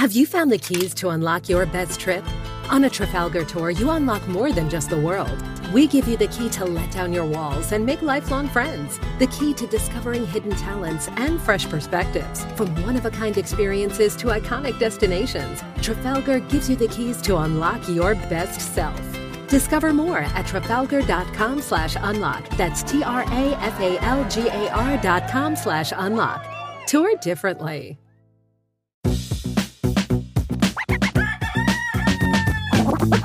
Have you found the keys to unlock your best trip? On a Trafalgar tour, you unlock more than just the world. We give you the key to let down your walls and make lifelong friends. The key to discovering hidden talents and fresh perspectives. From one of a kind experiences to iconic destinations, Trafalgar gives you the keys to unlock your best self. Discover more at trafalgar.com slash unlock. That's T R A F A L G A R dot com slash unlock. Tour differently.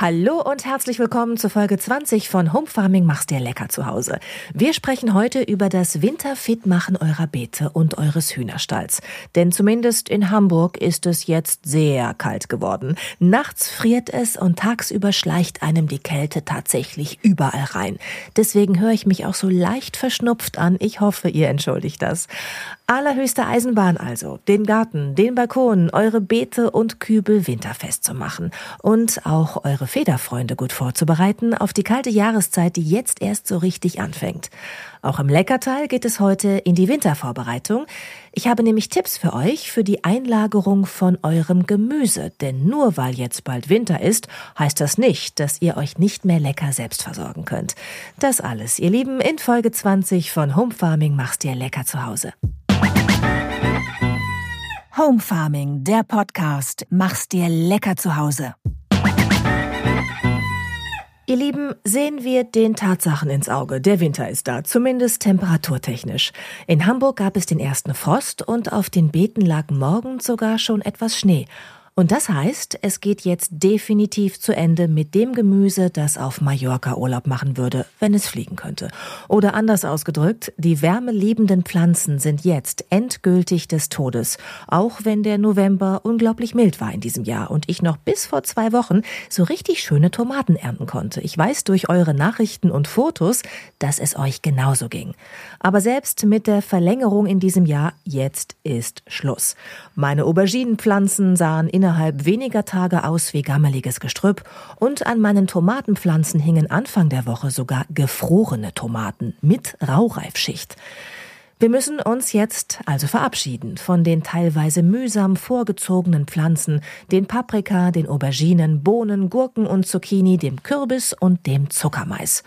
Hallo und herzlich willkommen zur Folge 20 von Home Farming machst dir lecker zu Hause. Wir sprechen heute über das Winterfitmachen eurer Beete und eures Hühnerstalls. Denn zumindest in Hamburg ist es jetzt sehr kalt geworden. Nachts friert es und tagsüber schleicht einem die Kälte tatsächlich überall rein. Deswegen höre ich mich auch so leicht verschnupft an. Ich hoffe, ihr entschuldigt das. Allerhöchste Eisenbahn also, den Garten, den Balkon, eure Beete und Kübel winterfest zu machen und auch eure Federfreunde gut vorzubereiten auf die kalte Jahreszeit, die jetzt erst so richtig anfängt. Auch im Leckerteil geht es heute in die Wintervorbereitung. Ich habe nämlich Tipps für euch für die Einlagerung von eurem Gemüse, denn nur weil jetzt bald Winter ist, heißt das nicht, dass ihr euch nicht mehr lecker selbst versorgen könnt. Das alles, ihr Lieben, in Folge 20 von Home Farming machst dir lecker zu Hause. Home Farming, der Podcast. Mach's dir lecker zu Hause. Ihr Lieben, sehen wir den Tatsachen ins Auge. Der Winter ist da, zumindest temperaturtechnisch. In Hamburg gab es den ersten Frost und auf den Beeten lag morgens sogar schon etwas Schnee. Und das heißt, es geht jetzt definitiv zu Ende mit dem Gemüse, das auf Mallorca Urlaub machen würde, wenn es fliegen könnte. Oder anders ausgedrückt, die wärmeliebenden Pflanzen sind jetzt endgültig des Todes, auch wenn der November unglaublich mild war in diesem Jahr und ich noch bis vor zwei Wochen so richtig schöne Tomaten ernten konnte. Ich weiß durch eure Nachrichten und Fotos, dass es euch genauso ging. Aber selbst mit der Verlängerung in diesem Jahr, jetzt ist Schluss. Meine Auberginenpflanzen sahen in innerhalb weniger Tage aus wie gammeliges Gestrüpp und an meinen Tomatenpflanzen hingen Anfang der Woche sogar gefrorene Tomaten mit Raureifschicht. Wir müssen uns jetzt also verabschieden von den teilweise mühsam vorgezogenen Pflanzen, den Paprika, den Auberginen, Bohnen, Gurken und Zucchini, dem Kürbis und dem Zuckermais.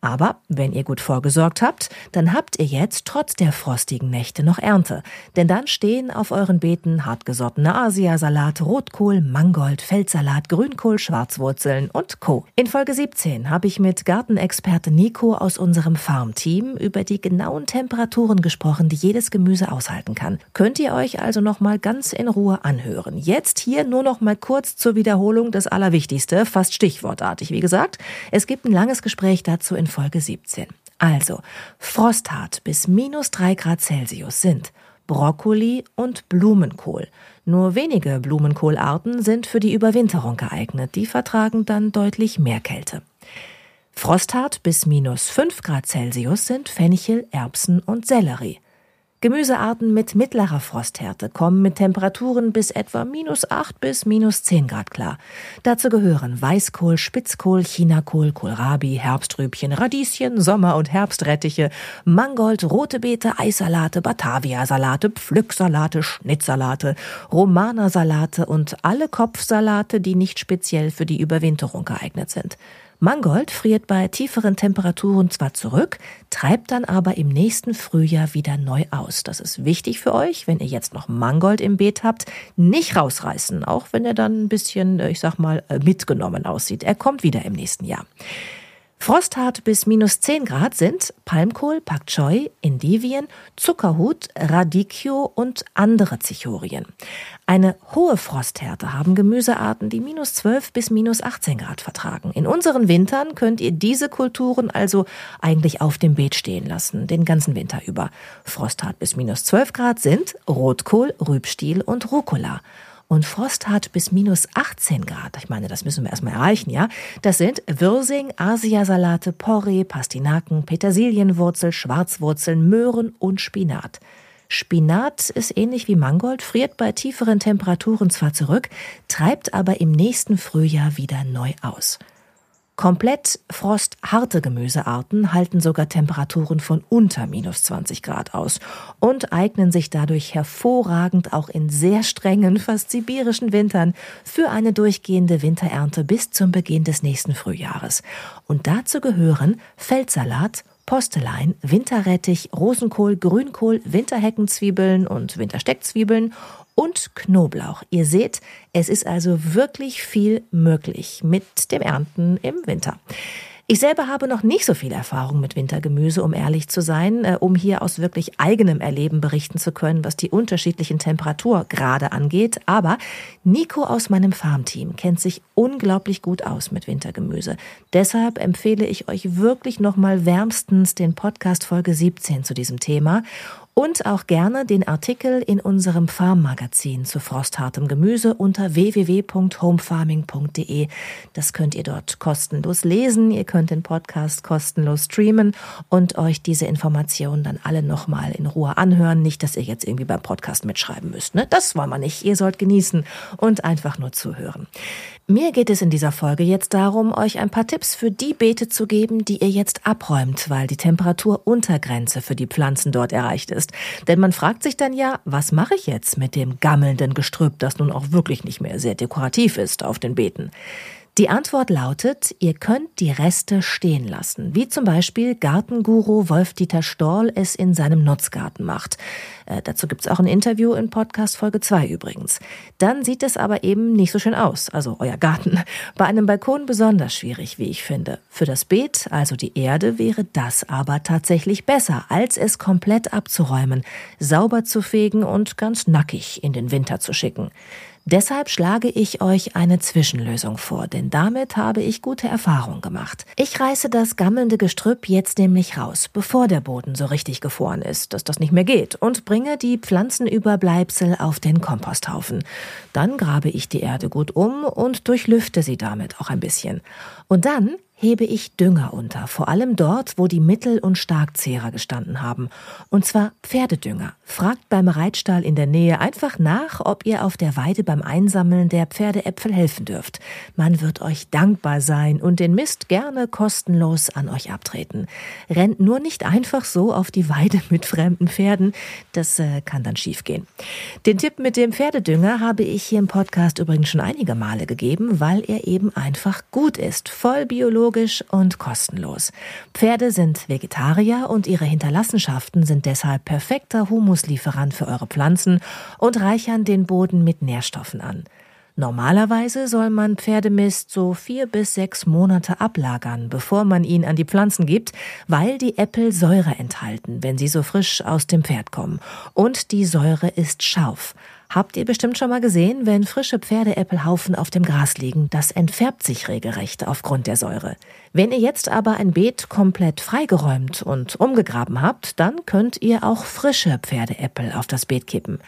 Aber wenn ihr gut vorgesorgt habt, dann habt ihr jetzt trotz der frostigen Nächte noch Ernte. Denn dann stehen auf euren Beeten hartgesottene Asiasalat, Rotkohl, Mangold, Feldsalat, Grünkohl, Schwarzwurzeln und Co. In Folge 17 habe ich mit Gartenexperte Nico aus unserem Farmteam über die genauen Temperaturen gesprochen, die jedes Gemüse aushalten kann. Könnt ihr euch also noch mal ganz in Ruhe anhören. Jetzt hier nur noch mal kurz zur Wiederholung das Allerwichtigste, fast stichwortartig wie gesagt. Es gibt ein langes Gespräch dazu in Folge 17. Also, frosthart bis minus drei Grad Celsius sind Brokkoli und Blumenkohl. Nur wenige Blumenkohlarten sind für die Überwinterung geeignet, die vertragen dann deutlich mehr Kälte. Frosthart bis minus fünf Grad Celsius sind Fenchel, Erbsen und Sellerie. Gemüsearten mit mittlerer Frosthärte kommen mit Temperaturen bis etwa minus 8 bis minus 10 Grad klar. Dazu gehören Weißkohl, Spitzkohl, Chinakohl, Kohlrabi, Herbstrübchen, Radieschen, Sommer- und Herbstrettiche, Mangold, rote Beete, Eissalate, Batavia-Salate, Pflücksalate, Schnittsalate, Romanersalate und alle Kopfsalate, die nicht speziell für die Überwinterung geeignet sind. Mangold friert bei tieferen Temperaturen zwar zurück, treibt dann aber im nächsten Frühjahr wieder neu aus. Das ist wichtig für euch, wenn ihr jetzt noch Mangold im Beet habt, nicht rausreißen, auch wenn er dann ein bisschen, äh, ich sag mal, äh, mitgenommen aussieht. Er kommt wieder im nächsten Jahr. Frosthart bis minus 10 Grad sind Palmkohl, Pak Choi, Indivien, Zuckerhut, Radicchio und andere Zichorien. Eine hohe Frosthärte haben Gemüsearten, die minus 12 bis minus 18 Grad vertragen. In unseren Wintern könnt ihr diese Kulturen also eigentlich auf dem Beet stehen lassen, den ganzen Winter über. Frosthart bis minus 12 Grad sind Rotkohl, Rübstiel und Rucola und Frost hat bis minus 18 Grad. Ich meine, das müssen wir erstmal erreichen, ja? Das sind Würsing, Asiasalate, Porree, Pastinaken, Petersilienwurzel, Schwarzwurzeln, Möhren und Spinat. Spinat ist ähnlich wie Mangold, friert bei tieferen Temperaturen zwar zurück, treibt aber im nächsten Frühjahr wieder neu aus. Komplett frostharte Gemüsearten halten sogar Temperaturen von unter minus 20 Grad aus und eignen sich dadurch hervorragend auch in sehr strengen, fast sibirischen Wintern für eine durchgehende Winterernte bis zum Beginn des nächsten Frühjahres. Und dazu gehören Feldsalat, Postelein, Winterrettich, Rosenkohl, Grünkohl, Winterheckenzwiebeln und Wintersteckzwiebeln und Knoblauch. Ihr seht, es ist also wirklich viel möglich mit dem Ernten im Winter. Ich selber habe noch nicht so viel Erfahrung mit Wintergemüse, um ehrlich zu sein, äh, um hier aus wirklich eigenem Erleben berichten zu können, was die unterschiedlichen Temperaturgrade angeht. Aber Nico aus meinem Farmteam kennt sich unglaublich gut aus mit Wintergemüse. Deshalb empfehle ich euch wirklich nochmal wärmstens den Podcast Folge 17 zu diesem Thema und auch gerne den Artikel in unserem Farmmagazin zu frosthartem Gemüse unter www.homefarming.de. Das könnt ihr dort kostenlos lesen. Ihr könnt den Podcast kostenlos streamen und euch diese Informationen dann alle nochmal in Ruhe anhören. Nicht, dass ihr jetzt irgendwie beim Podcast mitschreiben müsst. Ne? Das wollen wir nicht. Ihr sollt genießen und einfach nur zuhören. Mir geht es in dieser Folge jetzt darum, euch ein paar Tipps für die Beete zu geben, die ihr jetzt abräumt, weil die Temperaturuntergrenze für die Pflanzen dort erreicht ist. Denn man fragt sich dann ja, was mache ich jetzt mit dem gammelnden Gestrüpp, das nun auch wirklich nicht mehr sehr dekorativ ist auf den Beeten? Die Antwort lautet, ihr könnt die Reste stehen lassen, wie zum Beispiel Gartenguru Wolf-Dieter Storl es in seinem Nutzgarten macht. Äh, dazu gibt's auch ein Interview in Podcast Folge 2 übrigens. Dann sieht es aber eben nicht so schön aus, also euer Garten. Bei einem Balkon besonders schwierig, wie ich finde. Für das Beet, also die Erde, wäre das aber tatsächlich besser, als es komplett abzuräumen, sauber zu fegen und ganz nackig in den Winter zu schicken. Deshalb schlage ich euch eine Zwischenlösung vor, denn damit habe ich gute Erfahrungen gemacht. Ich reiße das gammelnde Gestrüpp jetzt nämlich raus, bevor der Boden so richtig gefroren ist, dass das nicht mehr geht, und bringe die Pflanzenüberbleibsel auf den Komposthaufen. Dann grabe ich die Erde gut um und durchlüfte sie damit auch ein bisschen. Und dann hebe ich Dünger unter, vor allem dort, wo die Mittel- und Starkzehrer gestanden haben. Und zwar Pferdedünger. Fragt beim Reitstall in der Nähe einfach nach, ob ihr auf der Weide beim Einsammeln der Pferdeäpfel helfen dürft. Man wird euch dankbar sein und den Mist gerne kostenlos an euch abtreten. Rennt nur nicht einfach so auf die Weide mit fremden Pferden, das äh, kann dann schiefgehen. Den Tipp mit dem Pferdedünger habe ich hier im Podcast übrigens schon einige Male gegeben, weil er eben einfach gut ist, voll biologisch ökologisch und kostenlos. Pferde sind Vegetarier und ihre Hinterlassenschaften sind deshalb perfekter Humuslieferant für eure Pflanzen und reichern den Boden mit Nährstoffen an. Normalerweise soll man Pferdemist so vier bis sechs Monate ablagern, bevor man ihn an die Pflanzen gibt, weil die Äpfel Säure enthalten, wenn sie so frisch aus dem Pferd kommen. Und die Säure ist scharf. Habt ihr bestimmt schon mal gesehen, wenn frische Pferdeäppelhaufen auf dem Gras liegen, das entfärbt sich regelrecht aufgrund der Säure. Wenn ihr jetzt aber ein Beet komplett freigeräumt und umgegraben habt, dann könnt ihr auch frische Pferdeäppel auf das Beet kippen.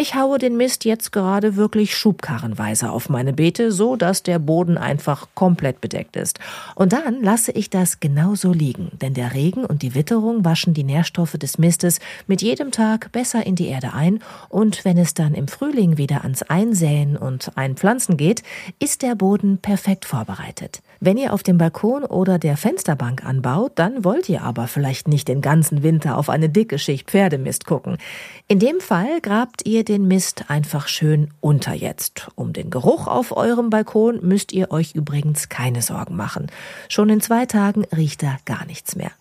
Ich haue den Mist jetzt gerade wirklich schubkarrenweise auf meine Beete, so dass der Boden einfach komplett bedeckt ist. Und dann lasse ich das genauso liegen, denn der Regen und die Witterung waschen die Nährstoffe des Mistes mit jedem Tag besser in die Erde ein und wenn es dann im Frühling wieder ans Einsäen und Einpflanzen geht, ist der Boden perfekt vorbereitet. Wenn ihr auf dem Balkon oder der Fensterbank anbaut, dann wollt ihr aber vielleicht nicht den ganzen Winter auf eine dicke Schicht Pferdemist gucken. In dem Fall grabt ihr den Mist einfach schön unter jetzt. Um den Geruch auf eurem Balkon müsst ihr euch übrigens keine Sorgen machen. Schon in zwei Tagen riecht da gar nichts mehr.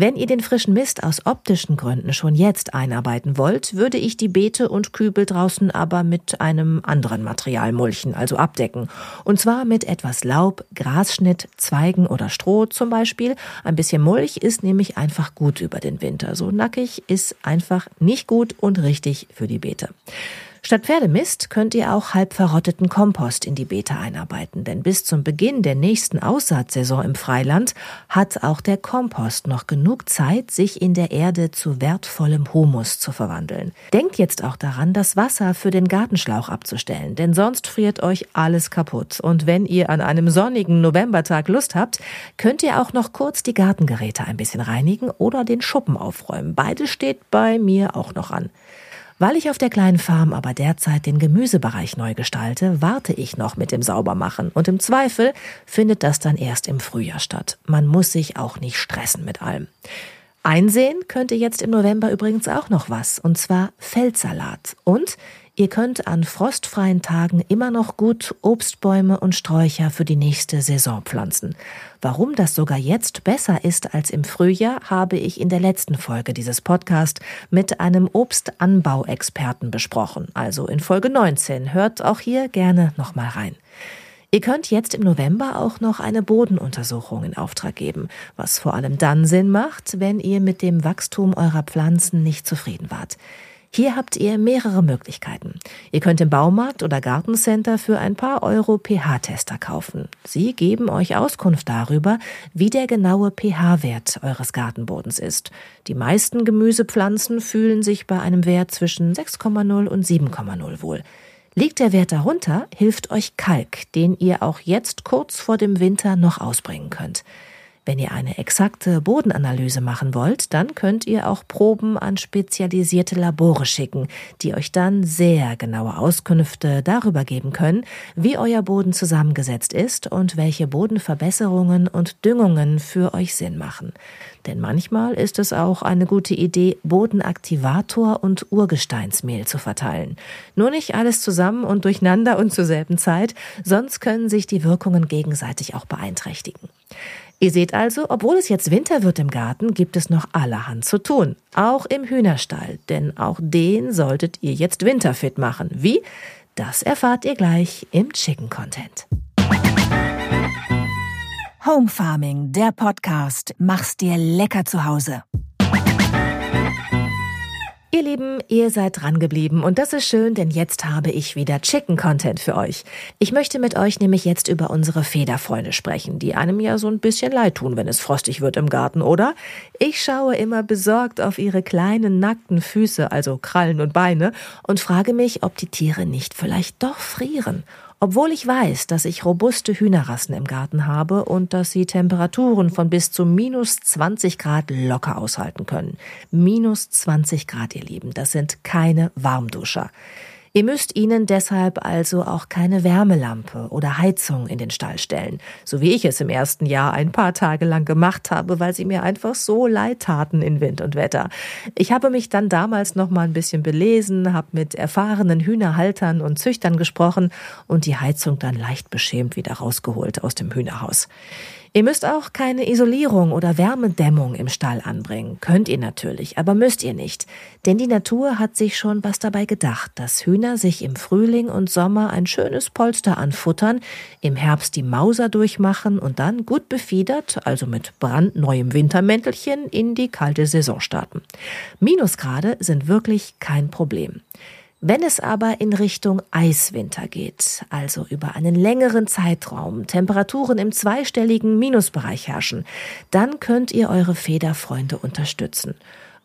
Wenn ihr den frischen Mist aus optischen Gründen schon jetzt einarbeiten wollt, würde ich die Beete und Kübel draußen aber mit einem anderen Material mulchen, also abdecken. Und zwar mit etwas Laub, Grasschnitt, Zweigen oder Stroh zum Beispiel. Ein bisschen Mulch ist nämlich einfach gut über den Winter. So nackig ist einfach nicht gut und richtig für die Beete. Statt Pferdemist könnt ihr auch halb verrotteten Kompost in die Beete einarbeiten, denn bis zum Beginn der nächsten Aussaatsaison im Freiland hat auch der Kompost noch genug Zeit, sich in der Erde zu wertvollem Humus zu verwandeln. Denkt jetzt auch daran, das Wasser für den Gartenschlauch abzustellen, denn sonst friert euch alles kaputt. Und wenn ihr an einem sonnigen Novembertag Lust habt, könnt ihr auch noch kurz die Gartengeräte ein bisschen reinigen oder den Schuppen aufräumen. Beides steht bei mir auch noch an. Weil ich auf der kleinen Farm aber derzeit den Gemüsebereich neu gestalte, warte ich noch mit dem Saubermachen und im Zweifel findet das dann erst im Frühjahr statt. Man muss sich auch nicht stressen mit allem. Einsehen könnte jetzt im November übrigens auch noch was, und zwar Feldsalat. Und Ihr könnt an frostfreien Tagen immer noch gut Obstbäume und Sträucher für die nächste Saison pflanzen. Warum das sogar jetzt besser ist als im Frühjahr, habe ich in der letzten Folge dieses Podcast mit einem Obstanbauexperten besprochen. Also in Folge 19. Hört auch hier gerne nochmal rein. Ihr könnt jetzt im November auch noch eine Bodenuntersuchung in Auftrag geben, was vor allem dann Sinn macht, wenn ihr mit dem Wachstum eurer Pflanzen nicht zufrieden wart. Hier habt ihr mehrere Möglichkeiten. Ihr könnt im Baumarkt oder Gartencenter für ein paar Euro pH-Tester kaufen. Sie geben euch Auskunft darüber, wie der genaue pH-Wert eures Gartenbodens ist. Die meisten Gemüsepflanzen fühlen sich bei einem Wert zwischen 6,0 und 7,0 wohl. Liegt der Wert darunter, hilft euch Kalk, den ihr auch jetzt kurz vor dem Winter noch ausbringen könnt. Wenn ihr eine exakte Bodenanalyse machen wollt, dann könnt ihr auch Proben an spezialisierte Labore schicken, die euch dann sehr genaue Auskünfte darüber geben können, wie euer Boden zusammengesetzt ist und welche Bodenverbesserungen und Düngungen für euch Sinn machen. Denn manchmal ist es auch eine gute Idee, Bodenaktivator und Urgesteinsmehl zu verteilen. Nur nicht alles zusammen und durcheinander und zur selben Zeit, sonst können sich die Wirkungen gegenseitig auch beeinträchtigen. Ihr seht also, obwohl es jetzt Winter wird im Garten, gibt es noch allerhand zu tun. Auch im Hühnerstall, denn auch den solltet ihr jetzt winterfit machen. Wie? Das erfahrt ihr gleich im Chicken Content. Home Farming, der Podcast. Mach's dir lecker zu Hause. Ihr Lieben, ihr seid dran geblieben und das ist schön, denn jetzt habe ich wieder Chicken-Content für euch. Ich möchte mit euch nämlich jetzt über unsere Federfreunde sprechen, die einem ja so ein bisschen leid tun, wenn es frostig wird im Garten, oder? Ich schaue immer besorgt auf ihre kleinen nackten Füße, also Krallen und Beine, und frage mich, ob die Tiere nicht vielleicht doch frieren obwohl ich weiß, dass ich robuste Hühnerrassen im Garten habe und dass sie Temperaturen von bis zu minus 20 Grad locker aushalten können. Minus 20 Grad, ihr Lieben, das sind keine Warmduscher. Ihr müsst ihnen deshalb also auch keine Wärmelampe oder Heizung in den Stall stellen, so wie ich es im ersten Jahr ein paar Tage lang gemacht habe, weil sie mir einfach so leid taten in Wind und Wetter. Ich habe mich dann damals noch mal ein bisschen belesen, habe mit erfahrenen Hühnerhaltern und Züchtern gesprochen und die Heizung dann leicht beschämt wieder rausgeholt aus dem Hühnerhaus. Ihr müsst auch keine Isolierung oder Wärmedämmung im Stall anbringen. Könnt ihr natürlich, aber müsst ihr nicht. Denn die Natur hat sich schon was dabei gedacht, dass Hühner sich im Frühling und Sommer ein schönes Polster anfuttern, im Herbst die Mauser durchmachen und dann gut befiedert, also mit brandneuem Wintermäntelchen, in die kalte Saison starten. Minusgrade sind wirklich kein Problem. Wenn es aber in Richtung Eiswinter geht, also über einen längeren Zeitraum Temperaturen im zweistelligen Minusbereich herrschen, dann könnt ihr eure Federfreunde unterstützen.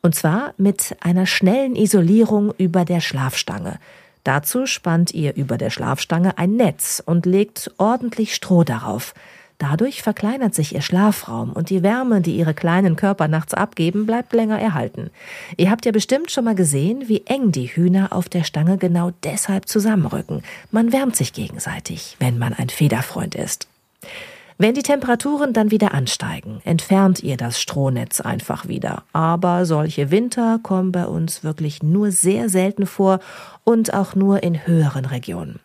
Und zwar mit einer schnellen Isolierung über der Schlafstange. Dazu spannt ihr über der Schlafstange ein Netz und legt ordentlich Stroh darauf. Dadurch verkleinert sich ihr Schlafraum und die Wärme, die ihre kleinen Körper nachts abgeben, bleibt länger erhalten. Ihr habt ja bestimmt schon mal gesehen, wie eng die Hühner auf der Stange genau deshalb zusammenrücken. Man wärmt sich gegenseitig, wenn man ein Federfreund ist. Wenn die Temperaturen dann wieder ansteigen, entfernt ihr das Strohnetz einfach wieder. Aber solche Winter kommen bei uns wirklich nur sehr selten vor und auch nur in höheren Regionen.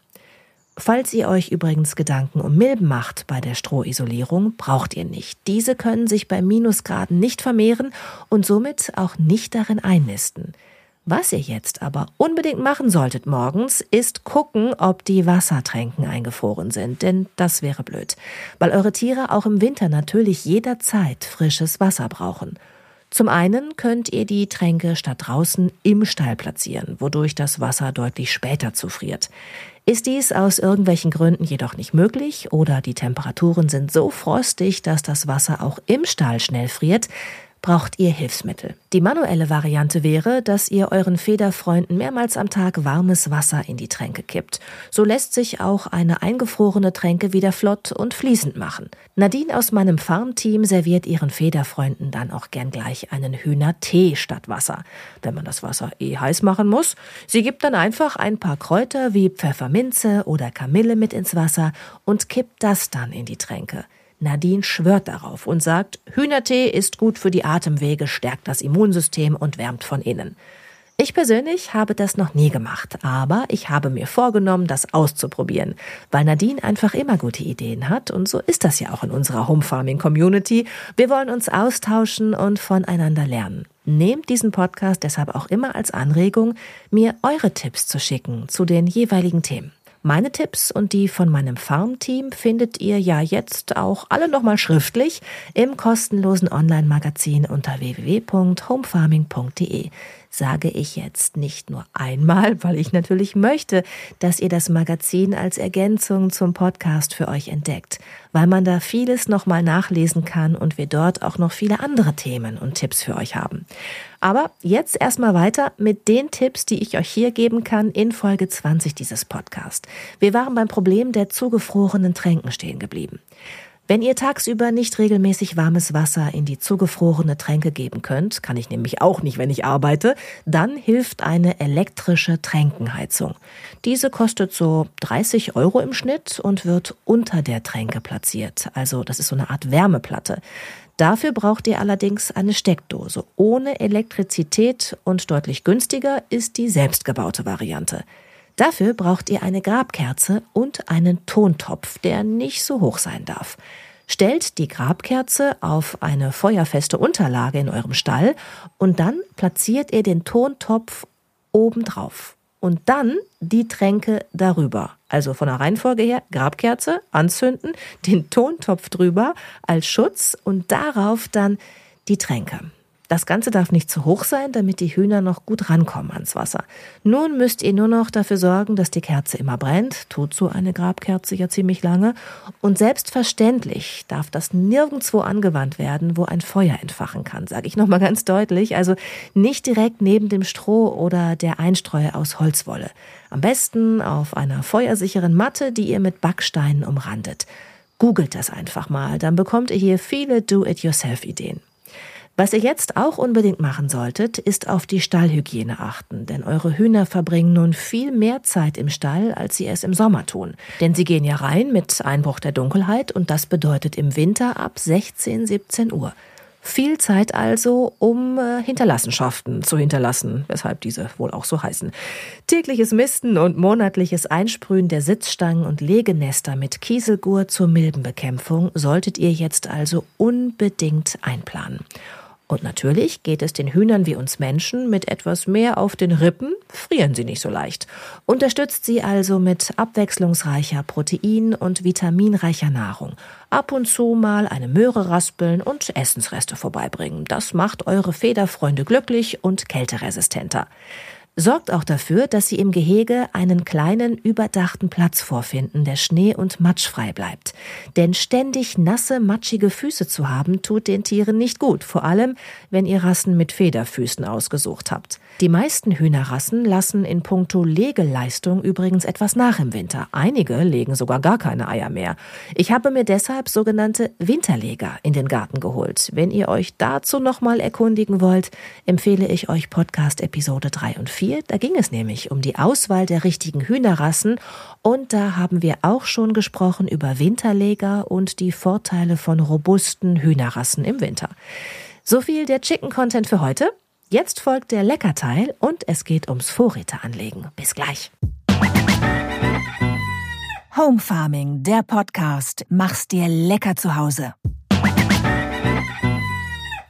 Falls ihr euch übrigens Gedanken um Milben macht bei der Strohisolierung, braucht ihr nicht. Diese können sich bei Minusgraden nicht vermehren und somit auch nicht darin einnisten. Was ihr jetzt aber unbedingt machen solltet morgens, ist gucken, ob die Wassertränken eingefroren sind, denn das wäre blöd, weil eure Tiere auch im Winter natürlich jederzeit frisches Wasser brauchen. Zum einen könnt ihr die Tränke statt draußen im Stall platzieren, wodurch das Wasser deutlich später zufriert. Ist dies aus irgendwelchen Gründen jedoch nicht möglich oder die Temperaturen sind so frostig, dass das Wasser auch im Stall schnell friert, braucht ihr Hilfsmittel. Die manuelle Variante wäre, dass ihr euren Federfreunden mehrmals am Tag warmes Wasser in die Tränke kippt. So lässt sich auch eine eingefrorene Tränke wieder flott und fließend machen. Nadine aus meinem Farmteam serviert ihren Federfreunden dann auch gern gleich einen Hühnertee statt Wasser, wenn man das Wasser eh heiß machen muss. Sie gibt dann einfach ein paar Kräuter wie Pfefferminze oder Kamille mit ins Wasser und kippt das dann in die Tränke. Nadine schwört darauf und sagt, Hühnertee ist gut für die Atemwege, stärkt das Immunsystem und wärmt von innen. Ich persönlich habe das noch nie gemacht, aber ich habe mir vorgenommen, das auszuprobieren, weil Nadine einfach immer gute Ideen hat und so ist das ja auch in unserer Home Farming Community. Wir wollen uns austauschen und voneinander lernen. Nehmt diesen Podcast deshalb auch immer als Anregung, mir eure Tipps zu schicken zu den jeweiligen Themen. Meine Tipps und die von meinem Farmteam findet ihr ja jetzt auch alle nochmal schriftlich im kostenlosen Online-Magazin unter www.homefarming.de sage ich jetzt nicht nur einmal, weil ich natürlich möchte, dass ihr das Magazin als Ergänzung zum Podcast für euch entdeckt, weil man da vieles nochmal nachlesen kann und wir dort auch noch viele andere Themen und Tipps für euch haben. Aber jetzt erstmal weiter mit den Tipps, die ich euch hier geben kann in Folge 20 dieses Podcast. Wir waren beim Problem der zugefrorenen Tränken stehen geblieben. Wenn ihr tagsüber nicht regelmäßig warmes Wasser in die zugefrorene Tränke geben könnt, kann ich nämlich auch nicht, wenn ich arbeite, dann hilft eine elektrische Tränkenheizung. Diese kostet so 30 Euro im Schnitt und wird unter der Tränke platziert. Also das ist so eine Art Wärmeplatte. Dafür braucht ihr allerdings eine Steckdose. Ohne Elektrizität und deutlich günstiger ist die selbstgebaute Variante. Dafür braucht ihr eine Grabkerze und einen Tontopf, der nicht so hoch sein darf. Stellt die Grabkerze auf eine feuerfeste Unterlage in eurem Stall und dann platziert ihr den Tontopf obendrauf und dann die Tränke darüber. Also von der Reihenfolge her Grabkerze anzünden, den Tontopf drüber als Schutz und darauf dann die Tränke. Das Ganze darf nicht zu hoch sein, damit die Hühner noch gut rankommen ans Wasser. Nun müsst ihr nur noch dafür sorgen, dass die Kerze immer brennt. Tut so eine Grabkerze ja ziemlich lange. Und selbstverständlich darf das nirgendwo angewandt werden, wo ein Feuer entfachen kann, sage ich nochmal ganz deutlich. Also nicht direkt neben dem Stroh oder der Einstreu aus Holzwolle. Am besten auf einer feuersicheren Matte, die ihr mit Backsteinen umrandet. Googelt das einfach mal, dann bekommt ihr hier viele Do-it-yourself-Ideen. Was ihr jetzt auch unbedingt machen solltet, ist auf die Stallhygiene achten, denn eure Hühner verbringen nun viel mehr Zeit im Stall, als sie es im Sommer tun. Denn sie gehen ja rein mit Einbruch der Dunkelheit und das bedeutet im Winter ab 16, 17 Uhr. Viel Zeit also, um äh, Hinterlassenschaften zu hinterlassen, weshalb diese wohl auch so heißen. Tägliches Misten und monatliches Einsprühen der Sitzstangen und Legenester mit Kieselgur zur Milbenbekämpfung solltet ihr jetzt also unbedingt einplanen. Und natürlich geht es den Hühnern wie uns Menschen mit etwas mehr auf den Rippen, frieren sie nicht so leicht. Unterstützt sie also mit abwechslungsreicher Protein- und vitaminreicher Nahrung. Ab und zu mal eine Möhre raspeln und Essensreste vorbeibringen. Das macht eure Federfreunde glücklich und kälteresistenter. Sorgt auch dafür, dass sie im Gehege einen kleinen, überdachten Platz vorfinden, der schnee- und matschfrei bleibt. Denn ständig nasse, matschige Füße zu haben, tut den Tieren nicht gut, vor allem, wenn ihr Rassen mit Federfüßen ausgesucht habt. Die meisten Hühnerrassen lassen in puncto Legeleistung übrigens etwas nach im Winter. Einige legen sogar gar keine Eier mehr. Ich habe mir deshalb sogenannte Winterleger in den Garten geholt. Wenn ihr euch dazu nochmal erkundigen wollt, empfehle ich euch Podcast Episode 3 und 4 4. Da ging es nämlich um die Auswahl der richtigen Hühnerrassen und da haben wir auch schon gesprochen über Winterleger und die Vorteile von robusten Hühnerrassen im Winter. So viel der Chicken Content für heute. Jetzt folgt der Leckerteil und es geht ums Vorräte anlegen. Bis gleich. Home Farming, der Podcast. Mach's dir lecker zu Hause.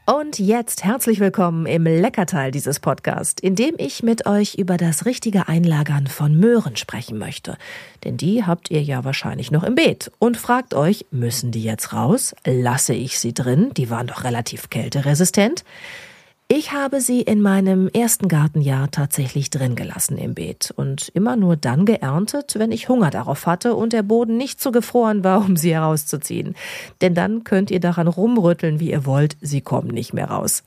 Und jetzt herzlich willkommen im Leckerteil dieses Podcasts, in dem ich mit euch über das richtige Einlagern von Möhren sprechen möchte. Denn die habt ihr ja wahrscheinlich noch im Beet und fragt euch, müssen die jetzt raus? Lasse ich sie drin? Die waren doch relativ kälteresistent. Ich habe sie in meinem ersten Gartenjahr tatsächlich drin gelassen im Beet und immer nur dann geerntet, wenn ich Hunger darauf hatte und der Boden nicht zu gefroren war, um sie herauszuziehen. Denn dann könnt ihr daran rumrütteln, wie ihr wollt, sie kommen nicht mehr raus.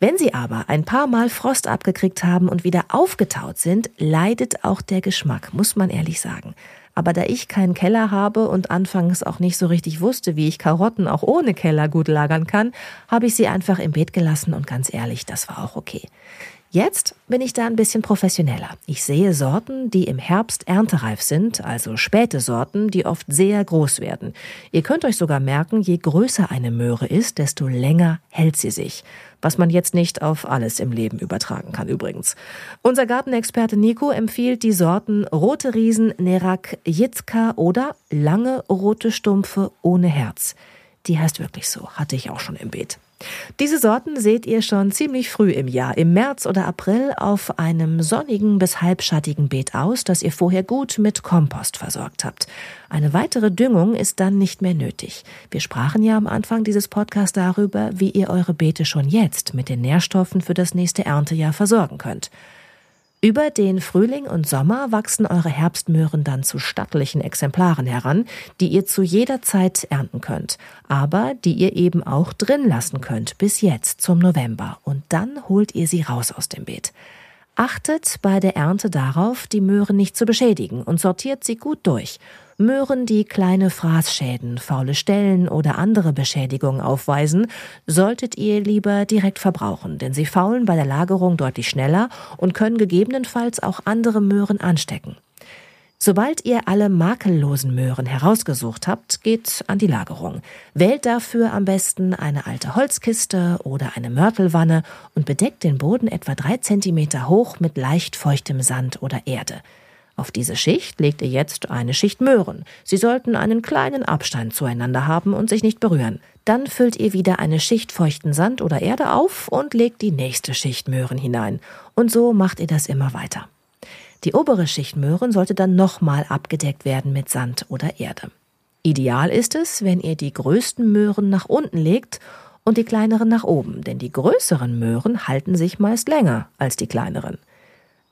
Wenn sie aber ein paar Mal Frost abgekriegt haben und wieder aufgetaut sind, leidet auch der Geschmack, muss man ehrlich sagen. Aber da ich keinen Keller habe und anfangs auch nicht so richtig wusste, wie ich Karotten auch ohne Keller gut lagern kann, habe ich sie einfach im Beet gelassen und ganz ehrlich, das war auch okay. Jetzt bin ich da ein bisschen professioneller. Ich sehe Sorten, die im Herbst erntereif sind, also späte Sorten, die oft sehr groß werden. Ihr könnt euch sogar merken, je größer eine Möhre ist, desto länger hält sie sich. Was man jetzt nicht auf alles im Leben übertragen kann übrigens. Unser Gartenexperte Nico empfiehlt die Sorten Rote Riesen, Nerak, Jitzka oder lange rote Stumpfe ohne Herz. Die heißt wirklich so, hatte ich auch schon im Beet. Diese Sorten seht ihr schon ziemlich früh im Jahr, im März oder April, auf einem sonnigen bis halbschattigen Beet aus, das ihr vorher gut mit Kompost versorgt habt. Eine weitere Düngung ist dann nicht mehr nötig. Wir sprachen ja am Anfang dieses Podcasts darüber, wie ihr eure Beete schon jetzt mit den Nährstoffen für das nächste Erntejahr versorgen könnt. Über den Frühling und Sommer wachsen eure Herbstmöhren dann zu stattlichen Exemplaren heran, die ihr zu jeder Zeit ernten könnt, aber die ihr eben auch drin lassen könnt bis jetzt zum November und dann holt ihr sie raus aus dem Beet. Achtet bei der Ernte darauf, die Möhren nicht zu beschädigen und sortiert sie gut durch. Möhren, die kleine Fraßschäden, faule Stellen oder andere Beschädigungen aufweisen, solltet ihr lieber direkt verbrauchen, denn sie faulen bei der Lagerung deutlich schneller und können gegebenenfalls auch andere Möhren anstecken. Sobald ihr alle makellosen Möhren herausgesucht habt, geht an die Lagerung. Wählt dafür am besten eine alte Holzkiste oder eine Mörtelwanne und bedeckt den Boden etwa drei Zentimeter hoch mit leicht feuchtem Sand oder Erde. Auf diese Schicht legt ihr jetzt eine Schicht Möhren. Sie sollten einen kleinen Abstand zueinander haben und sich nicht berühren. Dann füllt ihr wieder eine Schicht feuchten Sand oder Erde auf und legt die nächste Schicht Möhren hinein. Und so macht ihr das immer weiter. Die obere Schicht Möhren sollte dann nochmal abgedeckt werden mit Sand oder Erde. Ideal ist es, wenn ihr die größten Möhren nach unten legt und die kleineren nach oben, denn die größeren Möhren halten sich meist länger als die kleineren.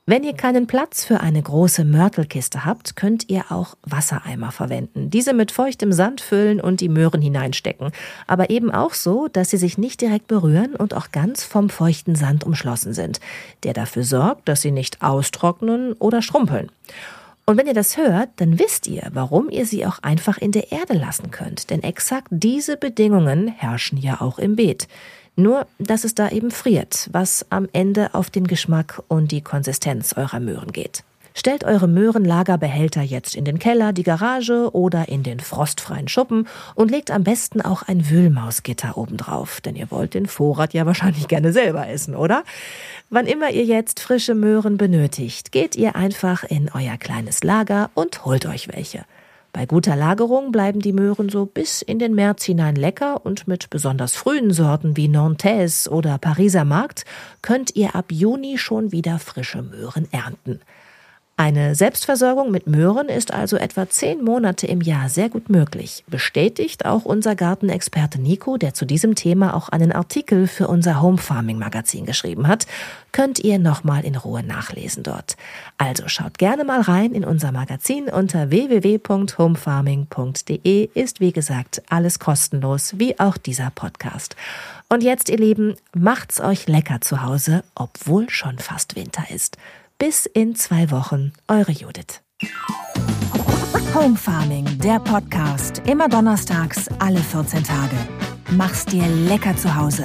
Wenn ihr keinen Platz für eine große Mörtelkiste habt, könnt ihr auch Wassereimer verwenden. Diese mit feuchtem Sand füllen und die Möhren hineinstecken. Aber eben auch so, dass sie sich nicht direkt berühren und auch ganz vom feuchten Sand umschlossen sind, der dafür sorgt, dass sie nicht austrocknen oder schrumpeln. Und wenn ihr das hört, dann wisst ihr, warum ihr sie auch einfach in der Erde lassen könnt. Denn exakt diese Bedingungen herrschen ja auch im Beet. Nur, dass es da eben friert, was am Ende auf den Geschmack und die Konsistenz eurer Möhren geht. Stellt eure Möhrenlagerbehälter jetzt in den Keller, die Garage oder in den frostfreien Schuppen und legt am besten auch ein Wühlmausgitter obendrauf, denn ihr wollt den Vorrat ja wahrscheinlich gerne selber essen, oder? Wann immer ihr jetzt frische Möhren benötigt, geht ihr einfach in euer kleines Lager und holt euch welche. Bei guter Lagerung bleiben die Möhren so bis in den März hinein lecker und mit besonders frühen Sorten wie Nantes oder Pariser Markt könnt ihr ab Juni schon wieder frische Möhren ernten. Eine Selbstversorgung mit Möhren ist also etwa zehn Monate im Jahr sehr gut möglich. Bestätigt auch unser Gartenexperte Nico, der zu diesem Thema auch einen Artikel für unser Home Farming Magazin geschrieben hat. Könnt ihr nochmal in Ruhe nachlesen dort. Also schaut gerne mal rein in unser Magazin unter www.homefarming.de ist wie gesagt alles kostenlos, wie auch dieser Podcast. Und jetzt, ihr Lieben, macht's euch lecker zu Hause, obwohl schon fast Winter ist. Bis in zwei Wochen, eure Judith. Home Farming, der Podcast, immer donnerstags, alle 14 Tage. Mach's dir lecker zu Hause.